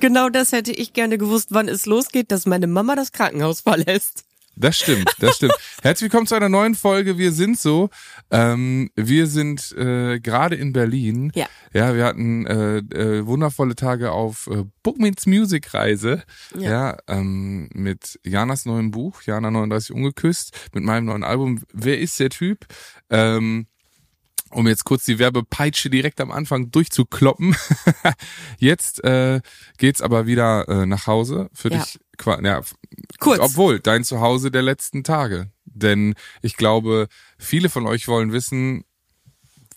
Genau das hätte ich gerne gewusst, wann es losgeht, dass meine Mama das Krankenhaus verlässt. Das stimmt, das stimmt. Herzlich willkommen zu einer neuen Folge. Wir sind so. Ähm, wir sind äh, gerade in Berlin. Ja. Ja, wir hatten äh, äh, wundervolle Tage auf äh, Book Meets Music Reise. Ja. Ja, ähm, mit Janas neuem Buch, Jana 39 ungeküsst, mit meinem neuen Album. Wer ist der Typ? Ähm, um jetzt kurz die Werbepeitsche direkt am Anfang durchzukloppen. jetzt äh, geht's aber wieder äh, nach Hause für Ja. dich. Ja, Kurz. obwohl, dein Zuhause der letzten Tage. Denn ich glaube, viele von euch wollen wissen,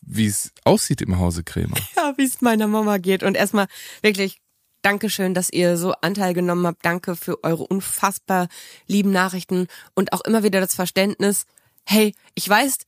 wie es aussieht im Hause Krämer. Ja, wie es meiner Mama geht. Und erstmal wirklich Dankeschön, dass ihr so Anteil genommen habt. Danke für eure unfassbar lieben Nachrichten und auch immer wieder das Verständnis. Hey, ich weiß,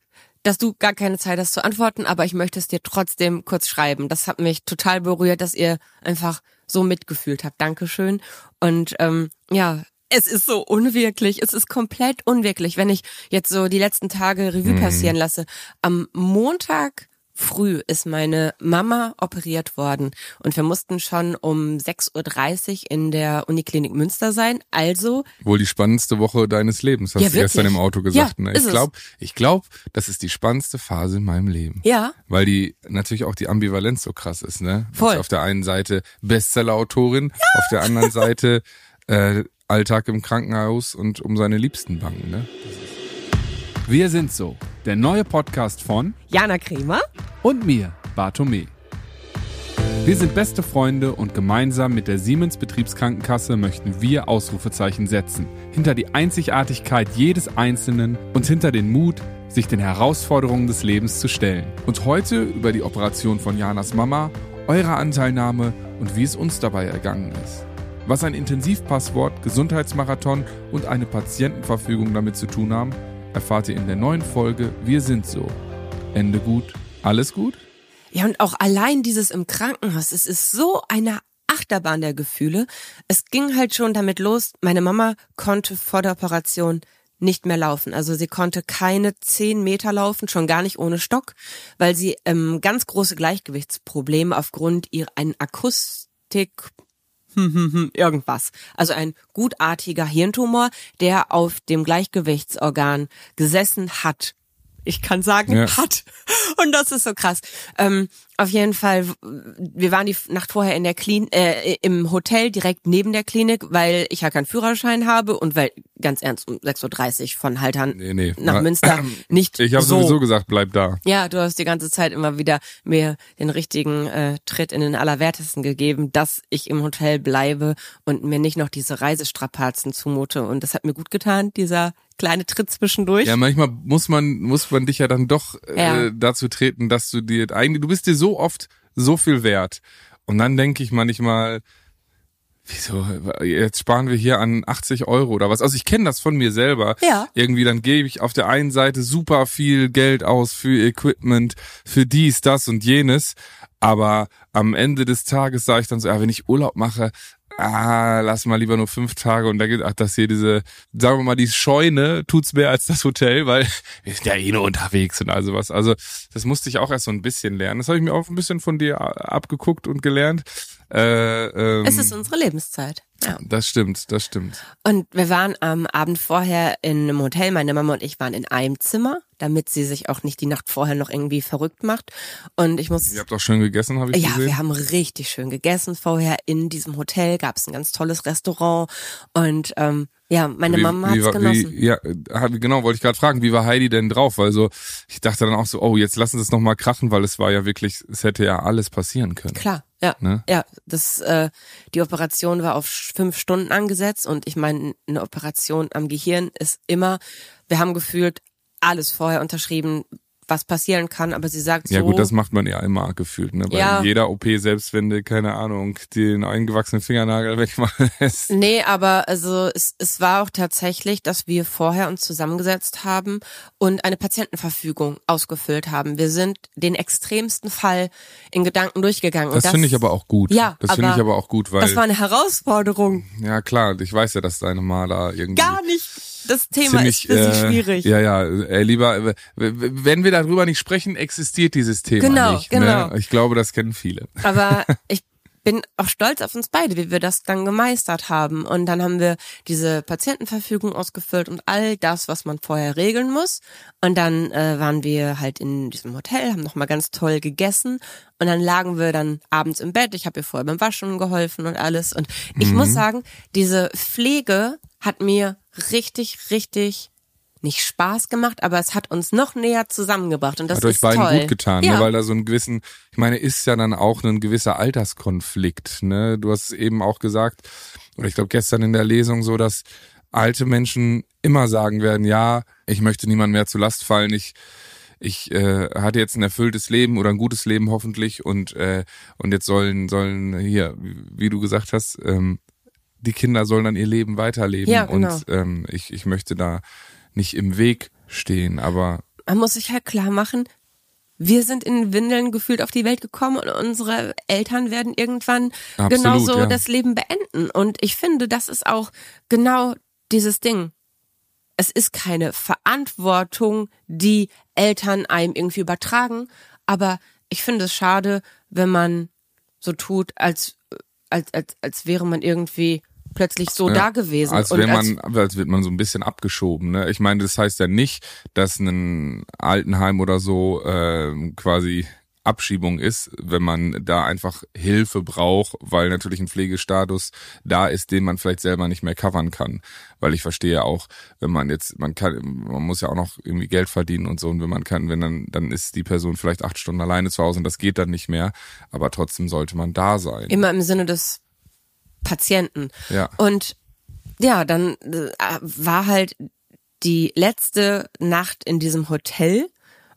dass du gar keine Zeit hast zu antworten, aber ich möchte es dir trotzdem kurz schreiben. Das hat mich total berührt, dass ihr einfach so mitgefühlt habt. Dankeschön. Und ähm, ja, es ist so unwirklich. Es ist komplett unwirklich, wenn ich jetzt so die letzten Tage Revue passieren lasse. Am Montag früh ist meine Mama operiert worden und wir mussten schon um 6.30 Uhr in der Uniklinik Münster sein. Also, Wohl die spannendste Woche deines Lebens, hast Ja, du gestern wirklich. im Auto gesagt. Ja, ne? Ich glaube, ich glaub, das ist die spannendste Phase in meinem Leben. ja, Weil die natürlich auch die Ambivalenz so krass ist, ne? Voll. Also auf der einen Seite Bestseller-Autorin, auf der anderen Seite äh, Alltag im Krankenhaus und um seine Liebsten bangen, ne? Wir sind so, der neue Podcast von Jana Kremer. und mir, Bartome. Wir sind beste Freunde und gemeinsam mit der Siemens Betriebskrankenkasse möchten wir Ausrufezeichen setzen. Hinter die Einzigartigkeit jedes Einzelnen und hinter den Mut, sich den Herausforderungen des Lebens zu stellen. Und heute über die Operation von Janas Mama, eure Anteilnahme und wie es uns dabei ergangen ist. Was ein Intensivpasswort, Gesundheitsmarathon und eine Patientenverfügung damit zu tun haben, erfahrt ihr in der neuen Folge Wir sind so. Ende gut, alles gut? Ja, und auch allein dieses im Krankenhaus, es ist so eine Achterbahn der Gefühle. Es ging halt schon damit los, meine Mama konnte vor der Operation nicht mehr laufen. Also sie konnte keine zehn Meter laufen, schon gar nicht ohne Stock, weil sie ähm, ganz große Gleichgewichtsprobleme aufgrund ihrer einen Akustik irgendwas. Also ein gutartiger Hirntumor, der auf dem Gleichgewichtsorgan gesessen hat. Ich kann sagen, Ja. hat. Und das ist so krass. Ähm, auf jeden Fall, wir waren die Nacht vorher in der Klin äh, im Hotel direkt neben der Klinik, weil ich ja keinen Führerschein habe und weil, ganz ernst, um 6.30 Uhr von Haltern Nee, nee. nach Na, Münster nicht Ich habe so. sowieso gesagt, bleib da. Ja, du hast die ganze Zeit immer wieder mir den richtigen äh, Tritt in den Allerwertesten gegeben, dass ich im Hotel bleibe und mir nicht noch diese Reisestrapazen zumute. Und das hat mir gut getan, dieser kleine Tritt zwischendurch. Ja, manchmal muss man muss man dich ja dann doch Ja. äh, dazu treten, dass du dir eigentlich du bist dir so oft so viel wert. Und dann denke ich manchmal, wieso jetzt sparen wir hier an 80 Euro oder was? Also ich kenne das von mir selber. Ja. Irgendwie dann gebe ich auf der einen Seite super viel Geld aus für Equipment, für dies, das und jenes. Aber am Ende des Tages sage ich dann so, ja, wenn ich Urlaub mache, ah, lass mal lieber nur fünf Tage und da geht, ach, das hier diese, sagen wir mal, die Scheune tut's mehr als das Hotel, weil wir sind ja eh nur unterwegs und also was. Also das musste ich auch erst so ein bisschen lernen. Das habe ich mir auch ein bisschen von dir abgeguckt und gelernt. Äh, ähm, Es ist unsere Lebenszeit. Ja. das stimmt, das stimmt. Und wir waren am Abend vorher in einem Hotel. Meine Mama und ich waren in einem Zimmer, damit sie sich auch nicht die Nacht vorher noch irgendwie verrückt macht. Und ich muss Ihr habt auch schön gegessen, habe ich Ja, gesehen. wir haben richtig schön gegessen vorher. In diesem Hotel gab es ein ganz tolles Restaurant. Und ähm, ja, meine Wie- Mama war- genossen. Wie, ja, genau, wollte ich gerade fragen, wie war Heidi denn drauf? Weil so, ich dachte dann auch so, oh, jetzt lassen Sie es nochmal krachen, weil es war ja wirklich, es hätte ja alles passieren können. Klar, ja. Ne? Ja, das, äh, die Operation war auf fünf Stunden angesetzt und ich meine, eine Operation am Gehirn ist immer, wir haben gefühlt alles vorher unterschrieben, was passieren kann, aber sie sagt Ja so. gut, das macht man ja immer gefühlt, ne? Bei Ja. jeder OP, selbst wenn du, keine Ahnung, den eingewachsenen Fingernagel wegmachen lässt. Nee, aber also es, es war auch tatsächlich, dass wir vorher uns zusammengesetzt haben und eine Patientenverfügung ausgefüllt haben. Wir sind den extremsten Fall in Gedanken durchgegangen. und Das finde ich aber auch gut. Ja, das finde ich aber auch gut, weil Das war eine Herausforderung. ja klar, ich weiß ja, dass deine Ma da irgendwie Gar nicht. Das Thema ziemlich ist für sie äh, schwierig. Ja, ja, lieber äh, w- wenn wir darüber nicht sprechen, existiert dieses Thema Genau, nicht. genau. Ne? Ich glaube, das kennen viele. Aber ich bin auch stolz auf uns beide, wie wir das dann gemeistert haben. Und dann haben wir diese Patientenverfügung ausgefüllt und all das, was man vorher regeln muss. Und dann äh, waren wir halt in diesem Hotel, haben nochmal ganz toll gegessen. Und dann lagen wir dann abends im Bett. Ich habe ihr vorher beim Waschen geholfen und alles. Und ich Mhm. muss sagen, diese Pflege hat mir richtig, richtig nicht Spaß gemacht, aber es hat uns noch näher zusammengebracht und das Hat euch ist beiden toll. gut getan, ja. ne? weil da so einen gewissen, ich meine, ist ja dann auch ein gewisser Alterskonflikt. Ne? Du hast es eben auch gesagt, oder ich glaube gestern in der Lesung so, dass alte Menschen immer sagen werden, ja, ich möchte niemand mehr zu Last fallen, ich ich äh, hatte jetzt ein erfülltes Leben oder ein gutes Leben hoffentlich und äh, und jetzt sollen sollen hier, wie, wie du gesagt hast, ähm, die Kinder sollen dann ihr Leben weiterleben Ja, genau. und ähm, ich ich möchte da nicht im Weg stehen, aber man muss sich halt klar machen, wir sind in Windeln gefühlt auf die Welt gekommen und unsere Eltern werden irgendwann Absolut, genauso ja. das Leben beenden. Und ich finde, das ist auch genau dieses Ding. Es ist keine Verantwortung, die Eltern einem irgendwie übertragen, aber ich finde es schade, wenn man so tut, als, als, als, als wäre man irgendwie plötzlich so Ja, da gewesen. Als Und wäre man, als wird man so ein bisschen abgeschoben. Ne? Ich meine, das heißt ja nicht, dass ein Altenheim oder so äh, quasi Abschiebung ist, wenn man da einfach Hilfe braucht, weil natürlich ein Pflegestatus da ist, den man vielleicht selber nicht mehr covern kann. Weil ich verstehe auch, wenn man jetzt, man kann, man muss ja auch noch irgendwie Geld verdienen und so, und wenn man kann, wenn dann, dann ist die Person vielleicht acht Stunden alleine zu Hause und das geht dann nicht mehr, aber trotzdem sollte man da sein. immer im Sinne des Patienten. Ja. Und ja, dann äh, war halt die letzte Nacht in diesem Hotel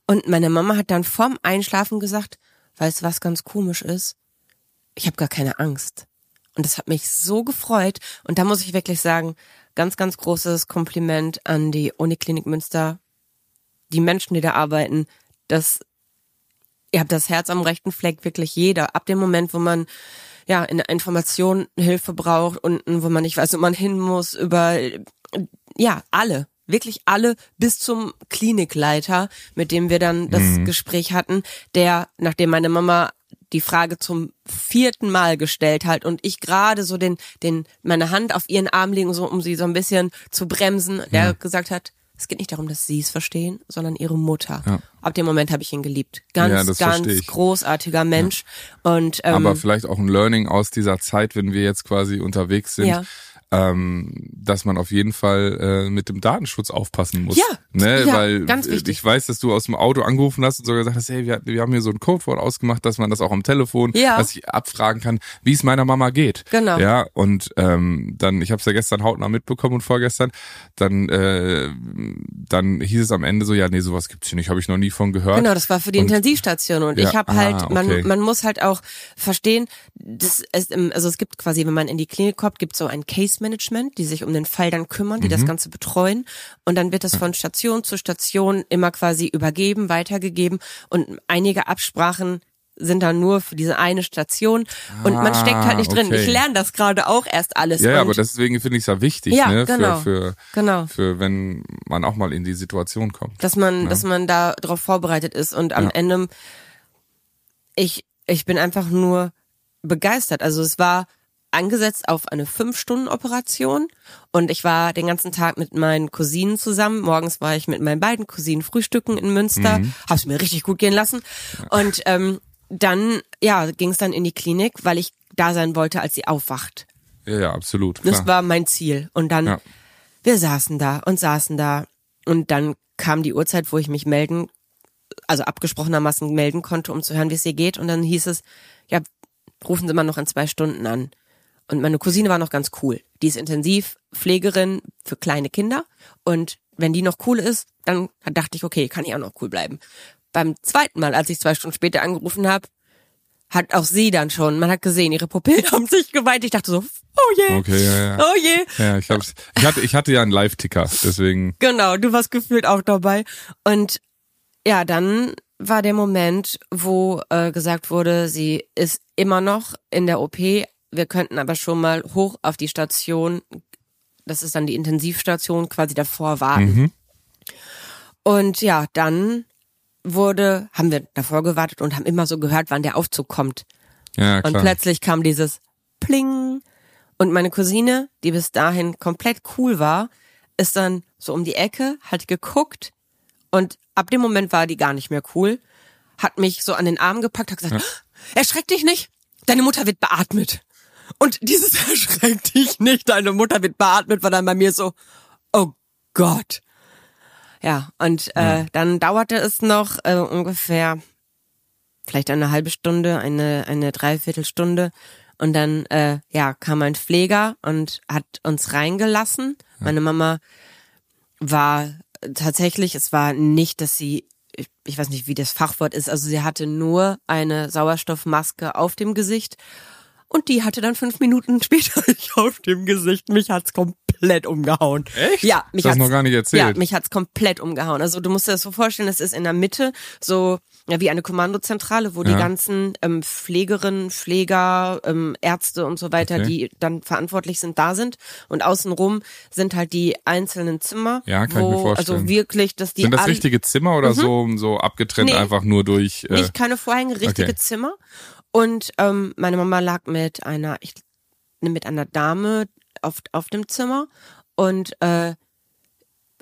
und meine Mama hat dann vorm Einschlafen gesagt, weißt du, was ganz komisch ist? Ich habe gar keine Angst. Und das hat mich so gefreut. Und da muss ich wirklich sagen, ganz, ganz großes Kompliment an die Uniklinik Münster, die Menschen, die da arbeiten. Das, ihr habt das Herz am rechten Fleck, wirklich jeder. Ab dem Moment, wo man ja in der Information Hilfe braucht unten, wo man nicht weiß, wo man hin muss, über ja alle, wirklich alle bis zum Klinikleiter, mit dem wir dann das Gespräch hatten, der nachdem meine Mama die Frage zum vierten Mal gestellt hat und ich gerade so den den meine Hand auf ihren Arm legen so um sie so ein bisschen zu bremsen, der gesagt hat es geht nicht darum, dass sie es verstehen, sondern ihre Mutter. Ja. Ab dem Moment habe ich ihn geliebt. Ganz, Ja, ganz großartiger Mensch. Und ähm, aber vielleicht auch ein Learning aus dieser Zeit, wenn wir jetzt quasi unterwegs sind, Ja. Ähm, dass man auf jeden Fall äh, mit dem Datenschutz aufpassen muss. Ja, ne? ja, weil ganz wichtig. ich weiß, dass du aus dem Auto angerufen hast und sogar gesagt hast, hey, wir, wir haben hier so ein Codewort ausgemacht, dass man das auch am Telefon, Ja. dass ich abfragen kann, wie es meiner Mama geht. Genau. Ja, und ähm, dann, ich habe es ja gestern hautnah mitbekommen und vorgestern, dann äh, dann hieß es am Ende so, ja, nee, sowas gibt's hier nicht, habe ich noch nie von gehört. Genau, das war für die Und- Intensivstation und Ja, ich habe ah, halt, okay. man, man muss halt auch verstehen, das ist, im- also es gibt quasi, wenn man in die Klinik kommt, gibt so ein Case Management, die sich um den Fall dann kümmern, die das Mhm. Ganze betreuen und dann wird das von Station zu Station immer quasi übergeben, weitergegeben und einige Absprachen sind dann nur für diese eine Station und man Ah, steckt halt nicht drin. okay. Ich lerne das gerade auch erst alles. Ja, aber deswegen finde ich es ja wichtig, Ja, ne, genau. für, für, Genau. für wenn man auch mal in die Situation kommt. dass man, dass man da drauf vorbereitet ist und am Ja. Ende ich ich bin einfach nur begeistert. Also es war angesetzt auf eine fünf Stunden Operation und ich war den ganzen Tag mit meinen Cousinen zusammen. Morgens war ich mit meinen beiden Cousinen frühstücken in Münster, Mhm. hab's mir richtig gut gehen lassen und ähm, dann ja ging es dann in die Klinik, weil ich da sein wollte, als sie aufwacht. Ja, ja, absolut. Das Klar. war mein Ziel. Und dann, Ja. wir saßen da und saßen da. Und dann kam die Uhrzeit, wo ich mich melden, also abgesprochenermaßen melden konnte, um zu hören, wie es ihr geht. Und dann hieß es, ja, rufen Sie mal noch in zwei Stunden an. Und meine Cousine war noch ganz cool. Die ist Intensivpflegerin für kleine Kinder. Und wenn die noch cool ist, dann dachte ich, okay, kann ich auch noch cool bleiben. Beim zweiten Mal, als ich zwei Stunden später angerufen habe, hat auch sie dann schon, man hat gesehen, ihre Pupillen haben sich geweint. Ich dachte so, oh je, Okay, ja, ja. oh je. Ja, ich hab's. Ich hatte, ich hatte ja einen Live-Ticker, deswegen. Genau, du warst gefühlt auch dabei. Und ja, dann war der Moment, wo äh, gesagt wurde, sie ist immer noch in der OP. Wir könnten aber schon mal hoch auf die Station, das ist dann die Intensivstation, quasi davor warten. Und ja, dann wurde, haben wir davor gewartet und haben immer so gehört, wann der Aufzug kommt. Ja, Und klar. plötzlich kam dieses Pling. Und meine Cousine, die bis dahin komplett cool war, ist dann so um die Ecke, hat geguckt und ab dem Moment war die gar nicht mehr cool, hat mich so an den Arm gepackt, hat gesagt, erschreck dich nicht, deine Mutter wird beatmet. Und dieses erschreck dich nicht, deine Mutter wird beatmet, war dann bei mir so, oh Gott. Ja, und äh, dann dauerte es noch äh, ungefähr vielleicht eine halbe Stunde, eine, eine Dreiviertelstunde. Und dann, äh, ja, kam ein Pfleger und hat uns reingelassen. Meine Mama war tatsächlich, es war nicht, dass sie, ich, ich weiß nicht, wie das Fachwort ist, also sie hatte nur eine Sauerstoffmaske auf dem Gesicht. Und die hatte dann fünf Minuten später ich auf dem Gesicht. Mich hat's komplett umgehauen. Echt? Ja, mich Das hat's noch gar nicht erzählt. Ja, mich hat's komplett umgehauen. Also du musst dir das so vorstellen, es ist in der Mitte so ja, wie eine Kommandozentrale, wo die Ja. ganzen ähm, Pflegerinnen, Pfleger, ähm, Ärzte und so weiter, Okay. die dann verantwortlich sind, da sind. Und außenrum sind halt die einzelnen Zimmer. Ja, kann ich wo, mir vorstellen. Also wirklich, dass die Sind das richtige Zimmer oder so, so abgetrennt Mhm. Nee. einfach nur durch. Äh, nicht keine Vorhänge, richtige okay. Zimmer. Und ähm, meine Mama lag mit einer, ich, mit einer Dame auf, auf dem Zimmer und äh,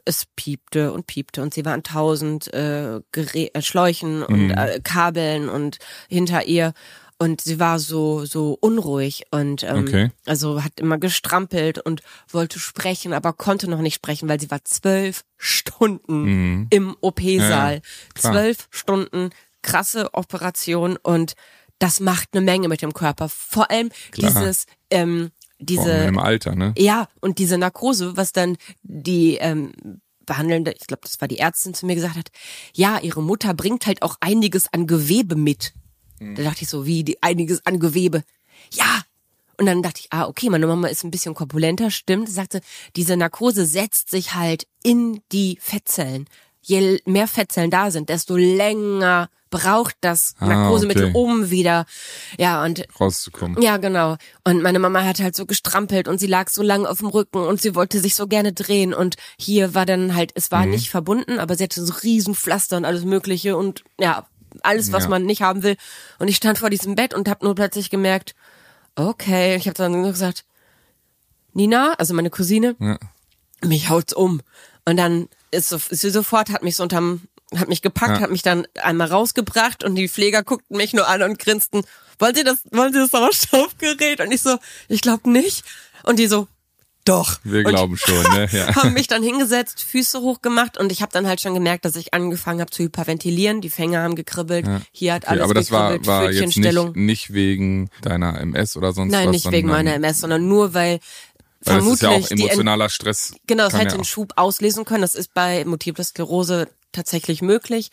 es piepte und piepte und sie war an tausend äh, Gerä äh, Schläuchen und Mhm. äh, Kabeln und hinter ihr und sie war so so unruhig und ähm, Okay. also hat immer gestrampelt und wollte sprechen, aber konnte noch nicht sprechen, weil sie war zwölf Stunden im OP-Saal. Mhm. klar. zwölf Stunden krasse Operation und das macht eine Menge mit dem Körper. Vor allem Klar. dieses ähm, diese im Alter, ne? ja, und diese Narkose, was dann die ähm, behandelnde, ich glaube, das war die Ärztin zu mir gesagt hat, ja, ihre Mutter bringt halt auch einiges an Gewebe mit. Da dachte ich so, wie die, einiges an Gewebe. Ja. Und dann dachte ich, ah, okay, meine Mama ist ein bisschen korpulenter, stimmt. Sie sagte, diese Narkose setzt sich halt in die Fettzellen. Je mehr Fettzellen da sind, desto länger braucht das Ah, Narkosemittel, okay. um wieder, ja, und Rauszukommen. ja, genau. Und meine Mama hat halt so gestrampelt und sie lag so lange auf dem Rücken und sie wollte sich so gerne drehen und hier war dann halt, es Mhm. war nicht verbunden, aber sie hatte so riesen Pflaster und alles mögliche und ja, alles, was Ja. man nicht haben will. Und ich stand vor diesem Bett und habe nur plötzlich gemerkt, okay, ich habe dann nur gesagt, Nina, also meine Cousine, Ja. mich haut's um. Und dann ist, so, ist sie sofort, hat mich so unterm, hat mich gepackt, Ja. hat mich dann einmal rausgebracht und die Pfleger guckten mich nur an und grinsten, wollen Sie das, wollen Sie das Sauerstoffgerät? Und ich so, ich glaube nicht. Und die so, doch. Wir und glauben schon, ne? Ja. haben mich dann hingesetzt, Füße hochgemacht und ich habe dann halt schon gemerkt, dass ich angefangen habe zu hyperventilieren. Die Fänger haben gekribbelt, hier hat Okay, alles aber das war, gekribbelt, war jetzt nicht, nicht wegen deiner MS oder sonst Nein, was. nicht wegen meiner MS, sondern nur weil, Weil das ist ja vermutlich auch emotionaler Stress. Genau, es hätte ja auch- Schub auslesen können. Das ist bei Multiple Sklerose tatsächlich möglich.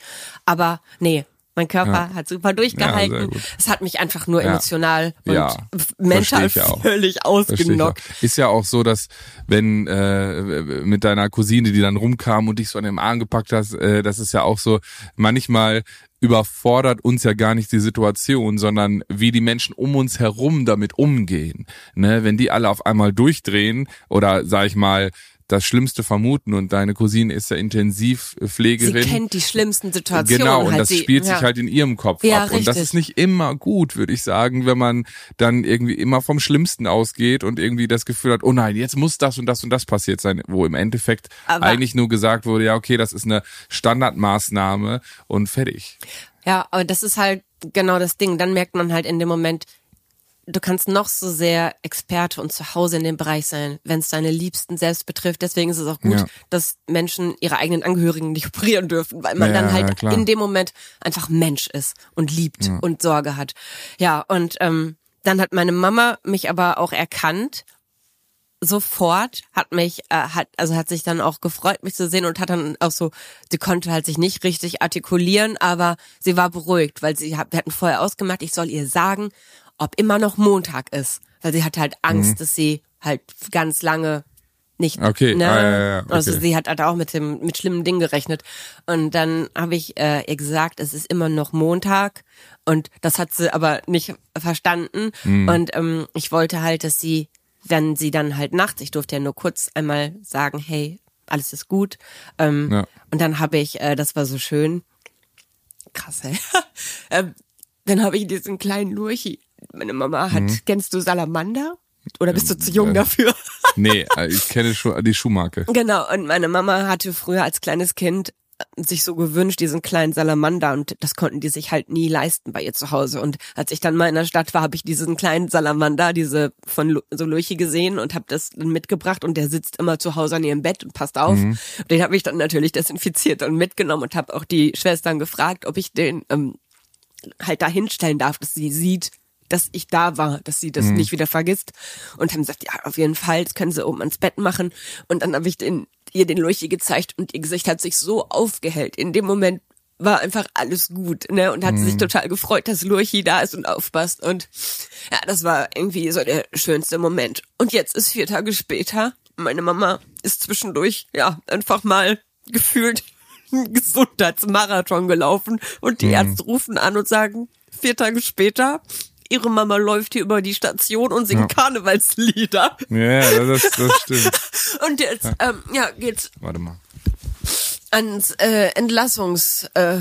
Aber nee, mein Körper hat super Ja, durchgehalten. gut. es hat mich einfach nur Ja. emotional und Ja, f- mental ja völlig ausgenockt. Ist ja auch so, dass wenn äh, mit deiner Cousine, die dann rumkam und dich so an den Arm gepackt hast, äh, das ist ja auch so, manchmal überfordert uns ja gar nicht die Situation, sondern wie die Menschen um uns herum damit umgehen. Ne? Wenn die alle auf einmal durchdrehen oder sag ich mal das Schlimmste vermuten und deine Cousine ist ja Sie Intensivpflegerin. kennt die schlimmsten Situationen. Genau, und halt das sie, spielt ja. sich halt in ihrem Kopf Ja, ab. Und das richtig. ist nicht immer gut, würde ich sagen, wenn man dann irgendwie immer vom Schlimmsten ausgeht und irgendwie das Gefühl hat, oh nein, jetzt muss das und das und das passiert sein, wo im Endeffekt Aber- eigentlich nur gesagt wurde, ja, okay, das ist eine Standardmaßnahme und fertig. Ja, aber das ist halt genau das Ding. Dann merkt man halt in dem Moment, du kannst noch so sehr Experte und zu Hause in dem Bereich sein, wenn es deine Liebsten selbst betrifft. Deswegen ist es auch gut, Ja. dass Menschen ihre eigenen Angehörigen nicht operieren dürfen, weil man Ja, dann ja, halt klar. in dem Moment einfach Mensch ist und liebt und Sorge hat. Ja, und ähm, dann hat meine Mama mich aber auch erkannt sofort hat mich äh, hat also hat sich dann auch gefreut mich zu sehen und hat dann auch so sie konnte halt sich nicht richtig artikulieren aber sie war beruhigt weil sie hat, wir hatten vorher ausgemacht ich soll ihr sagen ob immer noch Montag ist weil sie hat halt Angst dass sie halt ganz lange nicht Okay, ne? ah, ja, ja, okay. also sie hat halt auch mit dem mit schlimmen Dingen gerechnet und dann habe ich äh, ihr gesagt es ist immer noch Montag und das hat sie aber nicht verstanden Mhm. und ähm, ich wollte halt dass sie wenn sie dann halt nachts, ich durfte ja nur kurz einmal sagen, hey, alles ist gut. Ähm, Ja. Und dann habe ich, äh, das war so schön, krass, ey. ähm, dann habe ich diesen kleinen Lurchi meine Mama hat, Mhm. kennst du Salamander? Oder bist du zu jung dafür? Nee, äh, ich kenne schon die Schuhmarke. Genau, und meine Mama hatte früher als kleines Kind äh, sich so gewünscht, diesen kleinen Salamander und das konnten die sich halt nie leisten bei ihr zu Hause. Und als ich dann mal in der Stadt war, habe ich diesen kleinen Salamander, diese von so Lurchi gesehen und habe das dann mitgebracht und der sitzt immer zu Hause an ihrem Bett und passt auf. Mhm. Den habe ich dann natürlich desinfiziert und mitgenommen und habe auch die Schwestern gefragt, ob ich den ähm, halt da hinstellen darf, dass sie sieht, dass ich da war, dass sie das nicht wieder vergisst. Und haben gesagt, ja, auf jeden Fall, das können sie oben ans Bett machen. Und dann habe ich den, ihr den Lurchi gezeigt und ihr Gesicht hat sich so aufgehellt. In dem Moment war einfach alles gut, ne? Und hat sich total gefreut, dass Lurchi da ist und aufpasst. Und ja, das war irgendwie so der schönste Moment. Und jetzt ist vier Tage später. Meine Mama ist zwischendurch, ja, einfach mal gefühlt einen Gesundheitsmarathon gelaufen und die Ärzte rufen an und sagen, vier Tage später, ihre Mama läuft hier über die Station und singt Karnevalslieder. Ja, das, das stimmt. Und jetzt, ähm, ja, geht's Warte mal. ans äh, Entlassungs... Äh,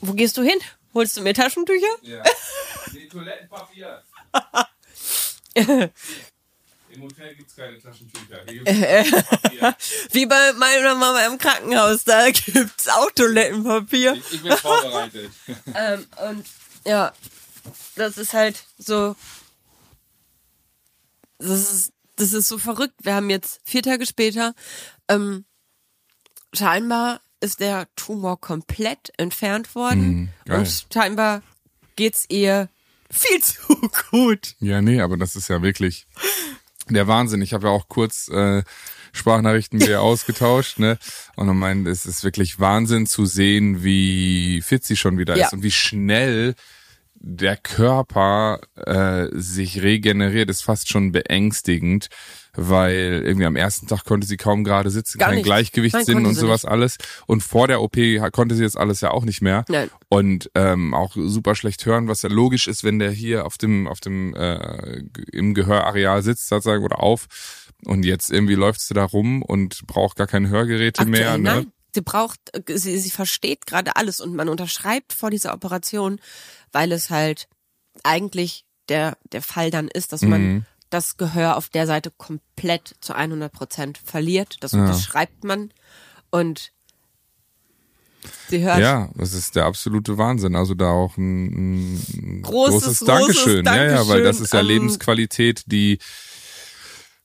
wo gehst du hin? Holst du mir Taschentücher? Ja. Nee, Toilettenpapier. Im Hotel gibt's keine Taschentücher. Hier gibt's Papier. Wie bei meiner Mama im Krankenhaus, da gibt's auch Toilettenpapier. Ich, ich bin vorbereitet. Ähm, und ja, das ist halt so. Das ist, das ist so verrückt. Wir haben jetzt vier Tage später. Ähm, scheinbar ist der Tumor komplett entfernt worden. Mhm, und scheinbar geht's ihr viel zu gut. Ja, nee, aber das ist ja wirklich der Wahnsinn. Ich habe ja auch kurz äh, Sprachnachrichten mit ihr ausgetauscht, ne? Und er meint, es ist wirklich Wahnsinn zu sehen, wie fit sie schon wieder Ja. ist und wie schnell der Körper äh, sich regeneriert, ist fast schon beängstigend, weil irgendwie am ersten Tag konnte sie kaum gerade sitzen, Gar kein nicht. Gleichgewichtssinn Nein, und sowas alles. Und vor der OP konnte sie jetzt alles ja auch nicht mehr. Nein. Und ähm, auch super schlecht hören, was ja logisch ist, wenn der hier auf dem, auf dem äh, im Gehörareal sitzt, sozusagen, oder auf. Und jetzt irgendwie läuft sie da rum und braucht gar keine Hörgeräte mehr. Aktuell, Ne? nein. Sie braucht, äh, sie, sie versteht gerade alles und man unterschreibt vor dieser Operation, weil es halt eigentlich der, der Fall dann ist, dass man Mhm. das Gehör auf der Seite komplett zu 100 Prozent verliert. Das unterschreibt man und sie hört Ja, das ist der absolute Wahnsinn. Also da auch ein, ein Großes, großes, Dankeschön. großes Ja, ja, weil das Dankeschön, ist ja ähm, Lebensqualität, die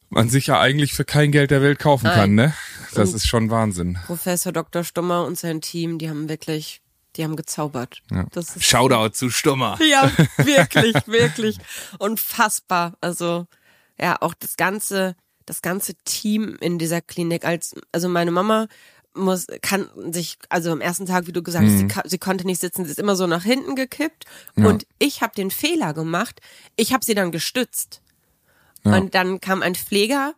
man sich ja eigentlich für kein Geld der Welt kaufen kann, ne? Das ist schon Wahnsinn. Professor Dr. Stummer und sein Team, die haben wirklich, die haben gezaubert. Ja. Das ist Shoutout zu Stummer. Ja, wirklich, wirklich. Unfassbar. Also, ja, auch das ganze, das ganze Team in dieser Klinik als, also meine Mama muss, kann sich, also am ersten Tag, wie du gesagt hast, sie, ka- sie konnte nicht sitzen, sie ist immer so nach hinten gekippt und ich habe den Fehler gemacht, ich habe sie dann gestützt. Und dann kam ein Pfleger,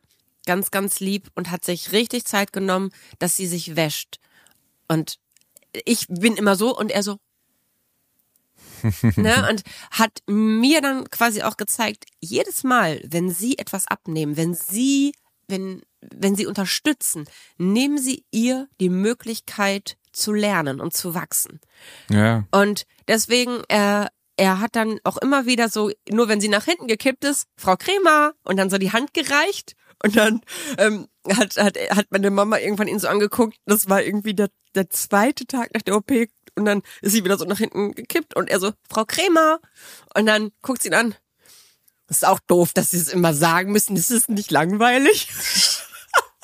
ganz, ganz lieb und hat sich richtig Zeit genommen, dass sie sich wäscht. Und ich bin immer so und er so, ne, und hat mir dann quasi auch gezeigt, jedes Mal, wenn sie etwas abnehmen, wenn sie, wenn, wenn sie unterstützen, nehmen sie ihr die Möglichkeit zu lernen und zu wachsen. Ja. Und deswegen, er, er hat dann auch immer wieder so, nur wenn sie nach hinten gekippt ist, Frau Kremer, und dann so die Hand gereicht. Und dann ähm, hat, hat, hat meine Mama irgendwann ihn so angeguckt. Das war irgendwie der, der zweite Tag nach der OP. Und dann ist sie wieder so nach hinten gekippt. Und er so, Frau Kremer. Und dann guckt sie ihn an. Das ist auch doof, dass sie es immer sagen müssen. Das ist nicht langweilig.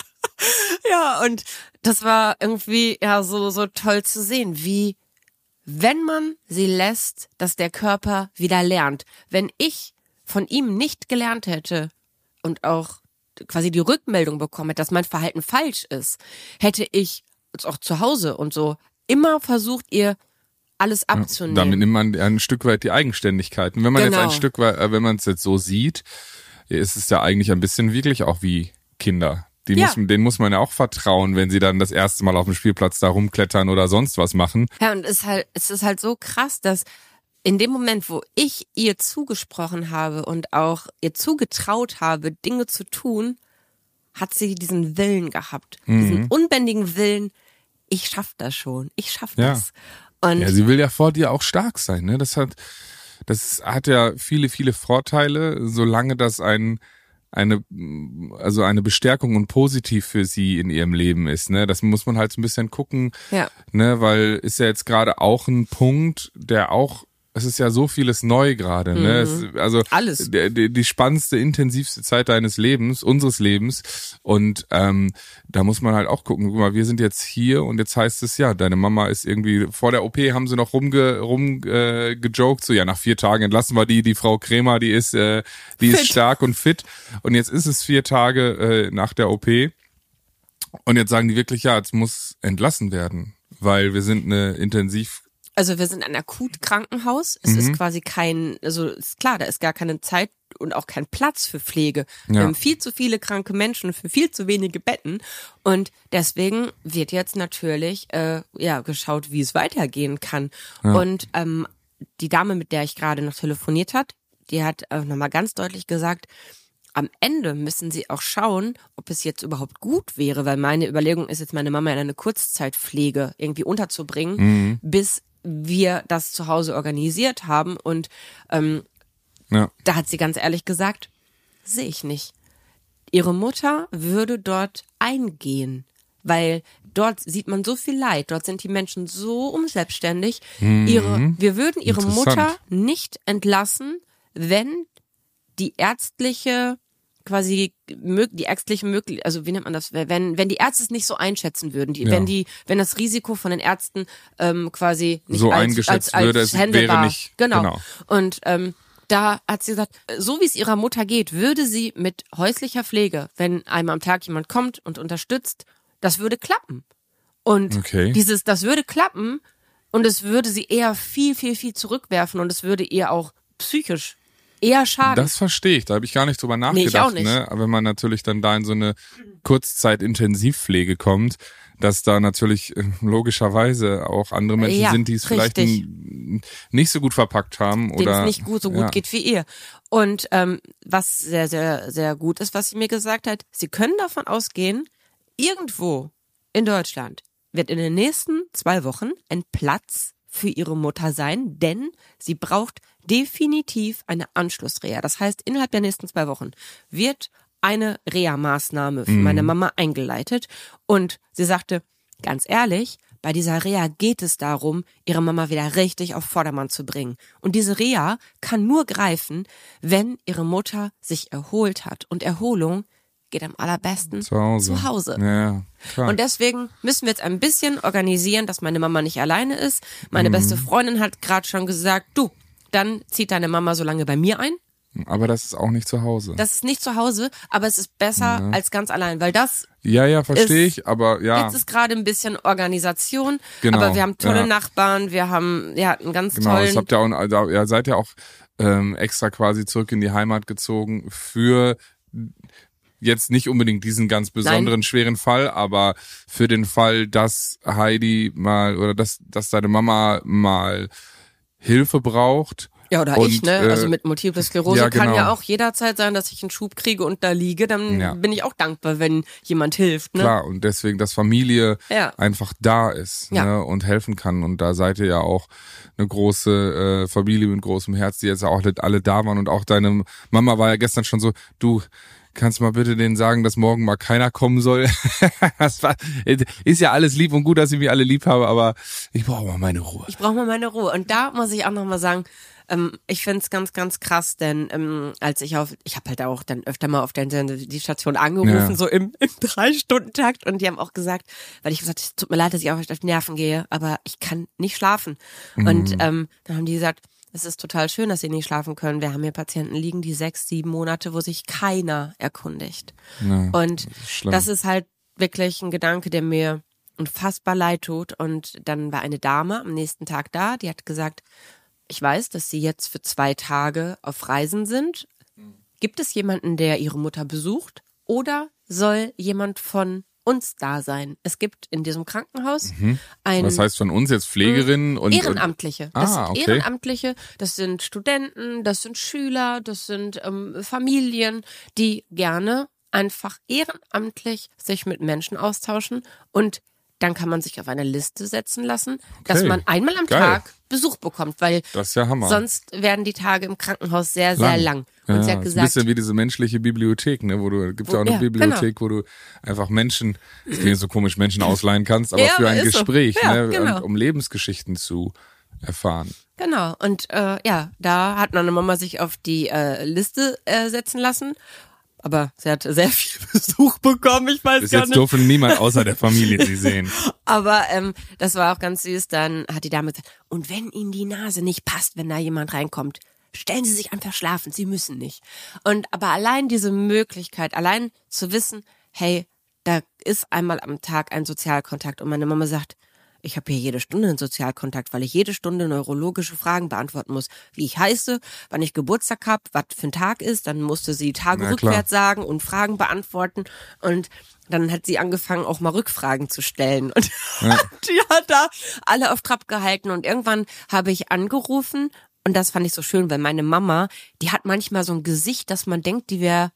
ja, und das war irgendwie ja so, so toll zu sehen, wie wenn man sie lässt, dass der Körper wieder lernt. Wenn ich von ihm nicht gelernt hätte und auch quasi die Rückmeldung bekommen hätte, dass mein Verhalten falsch ist, hätte ich auch zu Hause und so immer versucht, ihr alles abzunehmen. Damit nimmt man ein Stück weit die Eigenständigkeit. Und wenn man Genau. jetzt ein Stück weit, äh, wenn man es jetzt so sieht, ist es ja eigentlich ein bisschen wirklich auch wie Kinder. Die Ja. muss, denen muss man ja auch vertrauen, wenn sie dann das erste Mal auf dem Spielplatz da rumklettern oder sonst was machen. Ja, und es ist halt, es ist halt so krass, dass in dem Moment, wo ich ihr zugesprochen habe und auch ihr zugetraut habe, Dinge zu tun, hat sie diesen Willen gehabt. Mhm. Diesen unbändigen Willen, ich schaff das schon, ich schaff Ja. das. Und Ja, sie will ja vor dir auch stark sein, ne? Das hat, das hat ja viele, viele Vorteile, solange das ein eine, also eine Bestärkung und positiv für sie in ihrem Leben ist. Ne? Das muss man halt so ein bisschen gucken, Ja. ne, weil ist ja jetzt gerade auch ein Punkt, der auch es ist ja so vieles neu gerade, ne? Es, also Mhm. Alles. Der, die spannendste, intensivste Zeit deines Lebens, unseres Lebens. Und ähm, da muss man halt auch gucken. Guck mal, wir sind jetzt hier und jetzt heißt es ja, deine Mama ist irgendwie vor der OP haben sie noch rumge, rum äh, so ja nach vier Tagen entlassen wir die, die Frau Kremer, die ist, äh, die ist Fit. stark und fit. Und jetzt ist es vier Tage äh, nach der OP. Und jetzt sagen die wirklich, ja, es muss entlassen werden, weil wir sind eine Intensiv Also wir sind ein Akutkrankenhaus. Es Mhm. ist quasi kein, also ist klar, da ist gar keine Zeit und auch kein Platz für Pflege. Wir Ja. haben viel zu viele kranke Menschen für viel zu wenige Betten. Und deswegen wird jetzt natürlich äh, ja geschaut, wie es weitergehen kann. Und ähm, die Dame, mit der ich gerade noch telefoniert hat, die hat äh, nochmal ganz deutlich gesagt, am Ende müssen sie auch schauen, ob es jetzt überhaupt gut wäre, weil meine Überlegung ist jetzt, meine Mama in eine Kurzzeitpflege irgendwie unterzubringen, bis wir das zu Hause organisiert haben. Und ähm, ja. da hat sie ganz ehrlich gesagt, sehe ich nicht. Ihre Mutter würde dort eingehen, weil dort sieht man so viel Leid, dort sind die Menschen so unselbstständig. Ihre, wir würden ihre. Mutter nicht entlassen, wenn die ärztliche quasi die ärztliche möglich also wie nennt man das wenn wenn die Ärzte es nicht so einschätzen würden die, Ja. wenn die wenn das Risiko von den Ärzten ähm, quasi nicht So als, eingeschätzt als, als würde, es wäre nicht- genau, genau. und ähm, da hat sie gesagt, so wie es ihrer Mutter geht, würde sie mit häuslicher Pflege, wenn einmal am Tag jemand kommt und unterstützt, das würde klappen. Und Okay. dieses, das würde klappen und es würde sie eher viel, viel, viel zurückwerfen und es würde ihr auch psychisch eher schaden. Das verstehe ich, da habe ich gar nicht drüber Nee, ich nachgedacht. auch nicht. Ne? Aber wenn man natürlich dann da in so eine Kurzzeit-Intensivpflege kommt, dass da natürlich äh, logischerweise auch andere Menschen Ja, sind, die es vielleicht nicht so gut verpackt haben oder es nicht gut so gut ja. geht wie ihr. Und ähm, was sehr, sehr, sehr gut ist, was sie mir gesagt hat, sie können davon ausgehen, irgendwo in Deutschland wird in den nächsten zwei Wochen ein Platz für ihre Mutter sein, denn sie braucht definitiv eine Anschlussreha. Das heißt, innerhalb der nächsten zwei Wochen wird eine Reha-Maßnahme für meine Mama eingeleitet. Und sie sagte, ganz ehrlich, bei dieser Reha geht es darum, ihre Mama wieder richtig auf Vordermann zu bringen. Und diese Reha kann nur greifen, wenn ihre Mutter sich erholt hat. Und Erholung geht am allerbesten zu Hause. Zu Hause. Ja, klar. Und deswegen müssen wir jetzt ein bisschen organisieren, dass meine Mama nicht alleine ist. Meine beste Freundin hat gerade schon gesagt, du, dann zieht deine Mama so lange bei mir ein. aber das ist auch nicht zu Hause. Das ist nicht zu Hause, aber es ist besser als ganz allein, weil das ja, ja, verstehe ich, aber ja, jetzt ist gerade ein bisschen Organisation, Genau, aber wir haben tolle ja. Nachbarn, wir haben ja einen ganz genau. Tollen habt ihr auch, also, ihr seid ja auch ähm, extra quasi zurück in die Heimat gezogen für jetzt nicht unbedingt diesen ganz besonderen schweren Fall, aber für den Fall, dass Heidi mal oder dass dass deine Mama mal Hilfe braucht. ja oder und, ich, ne? äh, also mit Multiple Sklerose ja, kann genau. ja auch jederzeit sein, dass ich einen Schub kriege und da liege, dann Ja. bin ich auch dankbar, wenn jemand hilft, ne? Klar, und deswegen, dass Familie Ja. einfach da ist Ja. ne, und helfen kann. Und da seid ihr ja auch eine große äh, Familie mit großem Herz, die jetzt auch alle da waren. Und auch deine Mama war ja gestern schon so, du, kannst mal bitte denen sagen, dass morgen mal keiner kommen soll. das war, ist ja alles lieb und gut, dass ich mich alle lieb habe, aber ich brauche mal meine Ruhe. Ich brauche mal meine Ruhe. Und da muss ich auch nochmal sagen, ähm, ich find's ganz, ganz krass, denn ähm, als ich auf, ich habe halt auch dann öfter mal auf der die Station angerufen, Ja. so im, im Drei-Stunden-Takt und die haben auch gesagt, weil ich gesagt, es tut mir leid, dass ich auf auf die Nerven gehe, aber ich kann nicht schlafen. Mhm. Und ähm, dann haben die gesagt, es ist total schön, dass sie nicht schlafen können. Wir haben hier Patienten liegen, die sechs, sieben Monate, wo sich keiner erkundigt. Ja, Und schlimm. das ist halt wirklich ein Gedanke, der mir unfassbar leid tut. Und dann war eine Dame am nächsten Tag da, die hat gesagt, ich weiß, dass Sie jetzt für zwei Tage auf Reisen sind. Gibt es jemanden, der Ihre Mutter besucht? Oder soll jemand von uns da sein? Es gibt in diesem Krankenhaus ein Mhm. Was heißt von uns jetzt Pflegerinnen und Ehrenamtliche. Das Ah, sind okay. Ehrenamtliche, das sind Studenten, das sind Schüler, das sind ähm, Familien, die gerne einfach ehrenamtlich sich mit Menschen austauschen und dann kann man sich auf eine Liste setzen lassen, dass Okay. man einmal am Geil. Tag Besuch bekommt, weil Das ist ja Hammer. sonst werden die Tage im Krankenhaus sehr, sehr lang. Und ja, sie ist hat ein gesagt, bisschen wie diese menschliche Bibliothek, ne, wo du gibt's Wo- ja auch eine ja, Bibliothek, wo du einfach Menschen, das klingt so komisch, Menschen ausleihen kannst, aber für ein so. Gespräch, Ja, ne, genau. um Lebensgeschichten zu erfahren. Genau, und äh, ja, da hat meine Mama sich auf die äh, Liste äh, setzen lassen. Aber sie hat sehr viel Besuch bekommen, ich weiß Bis gar jetzt nicht. durfte niemand außer der Familie sie sehen. Aber ähm, das war auch ganz süß. Dann hat die Dame gesagt, und wenn Ihnen die Nase nicht passt, wenn da jemand reinkommt, stellen Sie sich einfach schlafen, Sie müssen nicht. Und aber allein diese Möglichkeit, allein zu wissen, hey, da ist einmal am Tag ein Sozialkontakt und meine Mama sagt, ich habe hier jede Stunde einen Sozialkontakt, weil ich jede Stunde neurologische Fragen beantworten muss. Wie ich heiße, wann ich Geburtstag habe, was für ein Tag ist. Dann musste sie Tage Na klar. rückwärts sagen und Fragen beantworten. Und dann hat sie angefangen, auch mal Rückfragen zu stellen. Und die hat da alle auf Trab gehalten. Und irgendwann habe ich angerufen. Und das fand ich so schön, weil meine Mama, die hat manchmal so ein Gesicht, dass man denkt, die wäre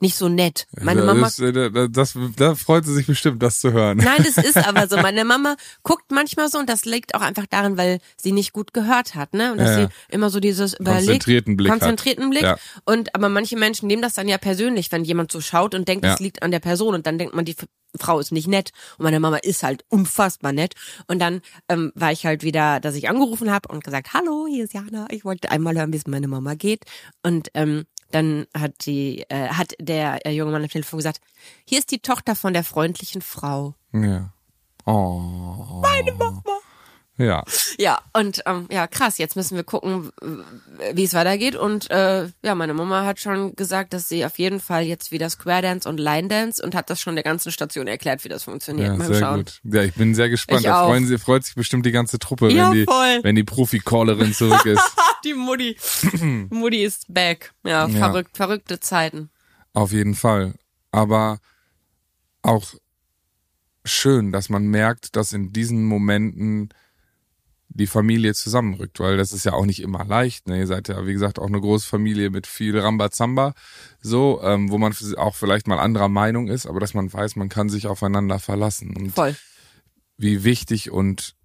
nicht so nett. Meine Mama ist, äh, da, das, da freut sie sich bestimmt, das zu hören. Nein, das ist aber so. Meine Mama guckt manchmal so und das liegt auch einfach daran, weil sie nicht gut gehört hat, ne? Und dass Ja, ja. sie immer so dieses überlegt, Konzentrierten Blick hat. konzentrierten Blick. Ja. Und aber manche Menschen nehmen das dann ja persönlich, wenn jemand so schaut und denkt, Ja. es liegt an der Person und dann denkt man, die Frau ist nicht nett und meine Mama ist halt unfassbar nett. Und dann ähm, war ich halt wieder, dass ich angerufen habe und gesagt, hallo, hier ist Jana, ich wollte einmal hören, wie es meiner Mama geht. Und ähm, dann hat die, äh, hat der äh, junge Mann am Telefon gesagt, hier ist die Tochter von der freundlichen Frau. Ja. Oh. Meine Mama. Ja. Ja, und ähm, ja, krass, jetzt müssen wir gucken, wie es weitergeht. Und äh, ja, meine Mama hat schon gesagt, dass sie auf jeden Fall jetzt wieder Square Dance und Line Dance und hat das schon der ganzen Station erklärt, wie das funktioniert. Ja, Mal sehr schauen. gut. Ja, ich bin sehr gespannt. Ich Da freuen sie, freut sich bestimmt die ganze Truppe, Ja, wenn die, voll. wenn die Profi-Callerin zurück ist. Die Mutti. Mutti ist back. Ja, Ja. verrückt, verrückte Zeiten. Auf jeden Fall. Aber auch schön, dass man merkt, dass in diesen Momenten die Familie zusammenrückt, weil das ist ja auch nicht immer leicht. Ne? Ihr seid ja, wie gesagt, auch eine große Familie mit viel Rambazamba, so, ähm, wo man auch vielleicht mal anderer Meinung ist, aber dass man weiß, man kann sich aufeinander verlassen. Und Voll. wie wichtig und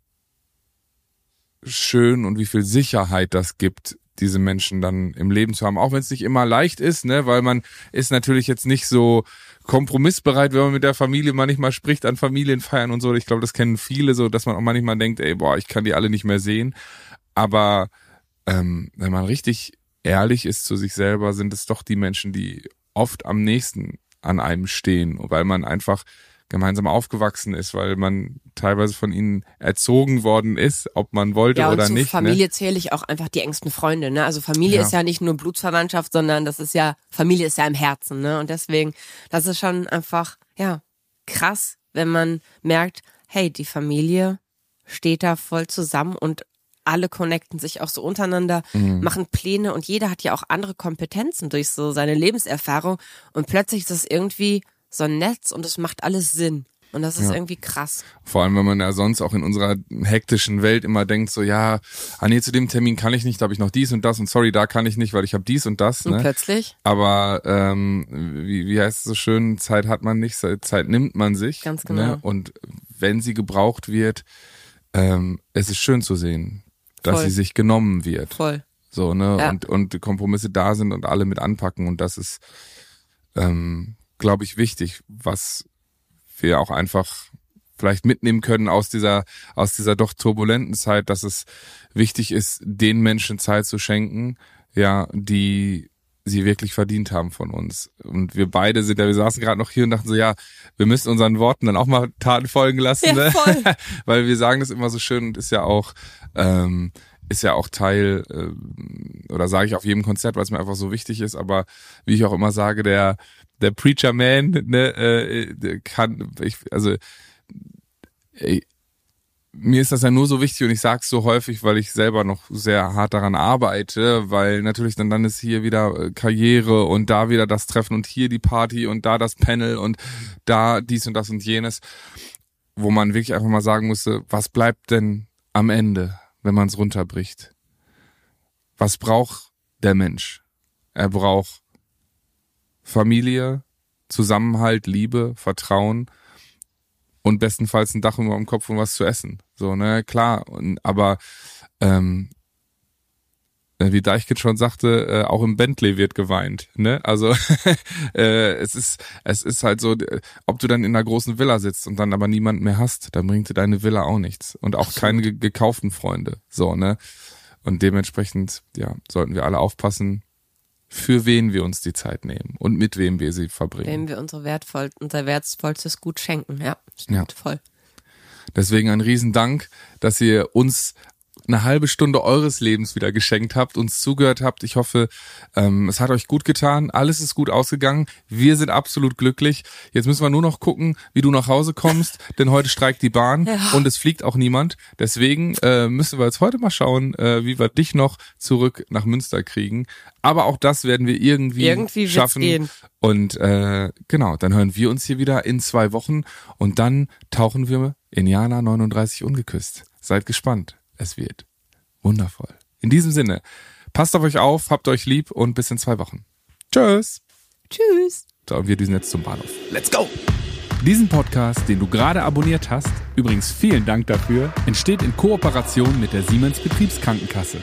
schön und wie viel Sicherheit das gibt, diese Menschen dann im Leben zu haben, auch wenn es nicht immer leicht ist, ne, weil man ist natürlich jetzt nicht so kompromissbereit, wenn man mit der Familie manchmal spricht an Familienfeiern und so. Ich glaube, das kennen viele so, dass man auch manchmal denkt, ey, boah, ich kann die alle nicht mehr sehen. Aber ähm, wenn man richtig ehrlich ist zu sich selber, sind es doch die Menschen, die oft am nächsten an einem stehen, weil man einfach gemeinsam aufgewachsen ist, weil man teilweise von ihnen erzogen worden ist, ob man wollte Ja, und oder zu nicht. Familie Ne? zähle ich auch einfach die engsten Freunde. Ne? Also Familie Ja. ist ja nicht nur Blutsverwandtschaft, sondern das ist ja, Familie ist ja im Herzen. Ne? Und deswegen, das ist schon einfach, ja, krass, wenn man merkt, hey, die Familie steht da voll zusammen und alle connecten sich auch so untereinander, Mhm. machen Pläne und jeder hat ja auch andere Kompetenzen durch so seine Lebenserfahrung und plötzlich ist das irgendwie so ein Netz und es macht alles Sinn. Und das ist Ja. irgendwie krass. Vor allem, wenn man ja sonst auch in unserer hektischen Welt immer denkt, so ja, ah nee, zu dem Termin kann ich nicht, da habe ich noch dies und das und sorry, da kann ich nicht, weil ich habe dies und das. Und Ne? plötzlich, Aber ähm, wie, wie heißt es so schön, Zeit hat man nicht, Zeit nimmt man sich. Ganz genau. Ne? Und wenn sie gebraucht wird, ähm, es ist schön zu sehen, dass Voll. sie sich genommen wird. voll. So, ne? Ja. Und, und die Kompromisse da sind und alle mit anpacken. Und das ist, ähm, glaube ich, wichtig, was wir auch einfach vielleicht mitnehmen können aus dieser, aus dieser doch turbulenten Zeit, dass es wichtig ist, den Menschen Zeit zu schenken, ja, die sie wirklich verdient haben von uns. Und wir beide sind ja, wir saßen gerade noch hier und dachten so, ja, wir müssen unseren Worten dann auch mal Taten folgen lassen, Ja, ne? weil wir sagen das immer so schön und ist ja auch, ähm, ist ja auch Teil, ähm, oder sage ich auf jedem Konzert, weil es mir einfach so wichtig ist, aber wie ich auch immer sage, der, der Preacher Man, ne, äh, kann, ich, also, ey, mir ist das ja nur so wichtig und ich sag's so häufig, weil ich selber noch sehr hart daran arbeite, weil natürlich dann dann ist hier wieder äh, Karriere und da wieder das Treffen und hier die Party und da das Panel und da dies und das und jenes, wo man wirklich einfach mal sagen musste, was bleibt denn am Ende, wenn man es runterbricht? Was braucht der Mensch? Er braucht Familie, Zusammenhalt, Liebe, Vertrauen und bestenfalls ein Dach über dem Kopf und was zu essen. So, ne, klar. Und, aber ähm, äh, wie Deichkind schon sagte, äh, auch im Bentley wird geweint. Ne? Also äh, es ist es ist halt so, ob du dann in einer großen Villa sitzt und dann aber niemand mehr hast, dann bringt dir deine Villa auch nichts und auch keine ge gekauften Freunde. So ne und dementsprechend ja sollten wir alle aufpassen, für wen wir uns die Zeit nehmen und mit wem wir sie verbringen. Wem wir unsere wertvoll, unser wertvollstes Gut schenken. Ja, stimmt Ja. voll. Deswegen ein Riesendank, dass ihr uns eine halbe Stunde eures Lebens wieder geschenkt habt, uns zugehört habt. Ich hoffe, ähm, es hat euch gut getan. Alles ist gut ausgegangen. Wir sind absolut glücklich. Jetzt müssen wir nur noch gucken, wie du nach Hause kommst, denn heute streikt die Bahn Ja. und es fliegt auch niemand. Deswegen äh, müssen wir jetzt heute mal schauen, äh, wie wir dich noch zurück nach Münster kriegen. Aber auch das werden wir irgendwie, Irgendwie schaffen. gehen. Und äh, genau, dann hören wir uns hier wieder in zwei Wochen und dann tauchen wir in Jana 39 ungeküsst. Seid gespannt. Es wird wundervoll. In diesem Sinne, passt auf euch auf, habt euch lieb und bis in zwei Wochen. Tschüss. Tschüss. So, und wir düsen jetzt zum Bahnhof. Let's go! Diesen Podcast, den du gerade abonniert hast, übrigens vielen Dank dafür, entsteht in Kooperation mit der Siemens Betriebskrankenkasse.